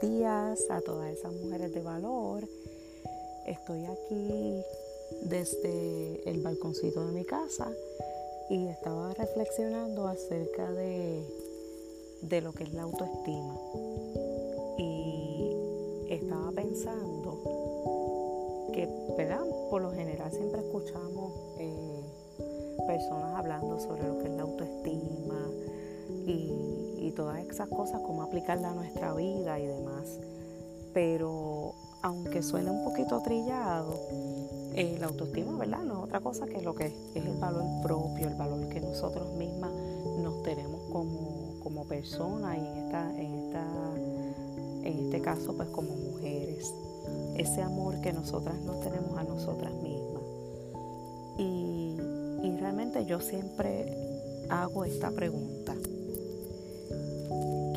días a todas esas mujeres de valor. Estoy aquí desde el balconcito de mi casa y estaba reflexionando acerca de, de lo que es la autoestima. Y estaba pensando que, ¿verdad? Por lo general siempre escuchamos eh, personas hablando sobre lo que es la autoestima y todas esas cosas, cómo aplicarla a nuestra vida y demás. Pero aunque suene un poquito trillado, eh, la autoestima, ¿verdad? No es otra cosa que lo que es, el valor propio, el valor que nosotros mismas nos tenemos como, como personas y en, esta, en, esta, en este caso pues como mujeres. Ese amor que nosotras nos tenemos a nosotras mismas. Y, y realmente yo siempre hago esta pregunta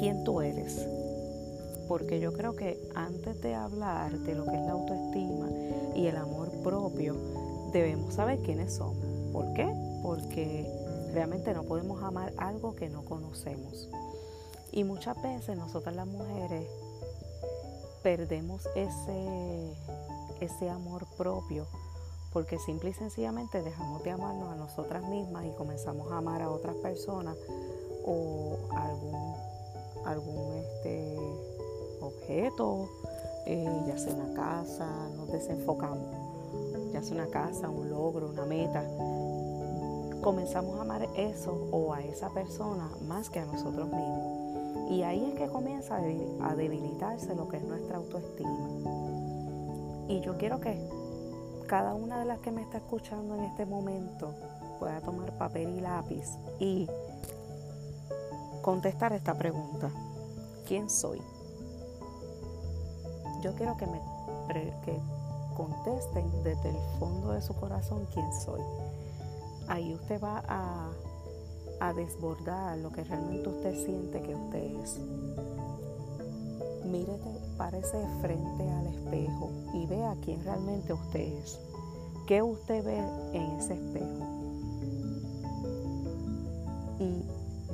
quién tú eres. Porque yo creo que antes de hablar de lo que es la autoestima y el amor propio, debemos saber quiénes somos. ¿Por qué? Porque realmente no podemos amar algo que no conocemos. Y muchas veces nosotras las mujeres perdemos ese, ese amor propio porque simple y sencillamente dejamos de amarnos a nosotras mismas y comenzamos a amar a otras personas o algún algún este, objeto, eh, ya sea una casa, nos desenfocamos, ya sea una casa, un logro, una meta. Comenzamos a amar eso o a esa persona más que a nosotros mismos. Y ahí es que comienza a debilitarse lo que es nuestra autoestima. Y yo quiero que cada una de las que me está escuchando en este momento pueda tomar papel y lápiz y contestar esta pregunta. ¿Quién soy? Yo quiero que me que contesten desde el fondo de su corazón quién soy. Ahí usted va a, a desbordar lo que realmente usted siente que usted es. Mírete, párese frente al espejo y vea quién realmente usted es. ¿Qué usted ve en ese espejo? Y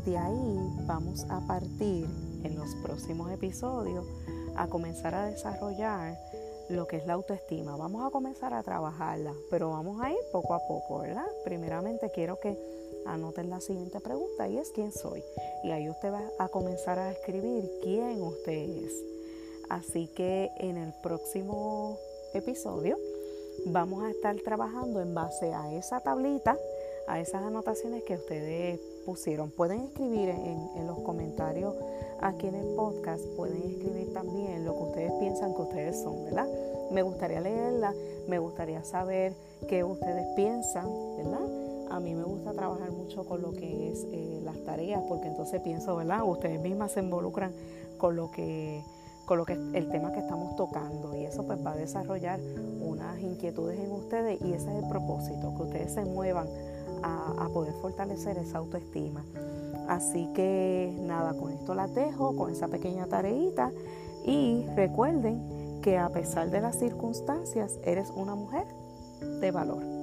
de ahí vamos a partir en los próximos episodios a comenzar a desarrollar lo que es la autoestima. Vamos a comenzar a trabajarla, pero vamos a ir poco a poco, ¿verdad? Primeramente quiero que anoten la siguiente pregunta y es quién soy. Y ahí usted va a comenzar a escribir quién usted es. Así que en el próximo episodio vamos a estar trabajando en base a esa tablita, a esas anotaciones que ustedes pusieron. Pueden escribir en, los comentarios aquí en el podcast, pueden escribir también lo que ustedes piensan que ustedes son, ¿verdad? Me gustaría leerla, me gustaría saber qué ustedes piensan, ¿verdad? A mí me gusta trabajar mucho con lo que es eh, las tareas, porque entonces pienso, ¿verdad? Ustedes mismas se involucran con lo que con lo que el tema que estamos tocando y eso pues va a desarrollar unas inquietudes en ustedes y ese es el propósito, que ustedes se muevan a, poder fortalecer esa autoestima. Así que nada, con esto las dejo, con esa pequeña tareita y recuerden que a pesar de las circunstancias, eres una mujer de valor.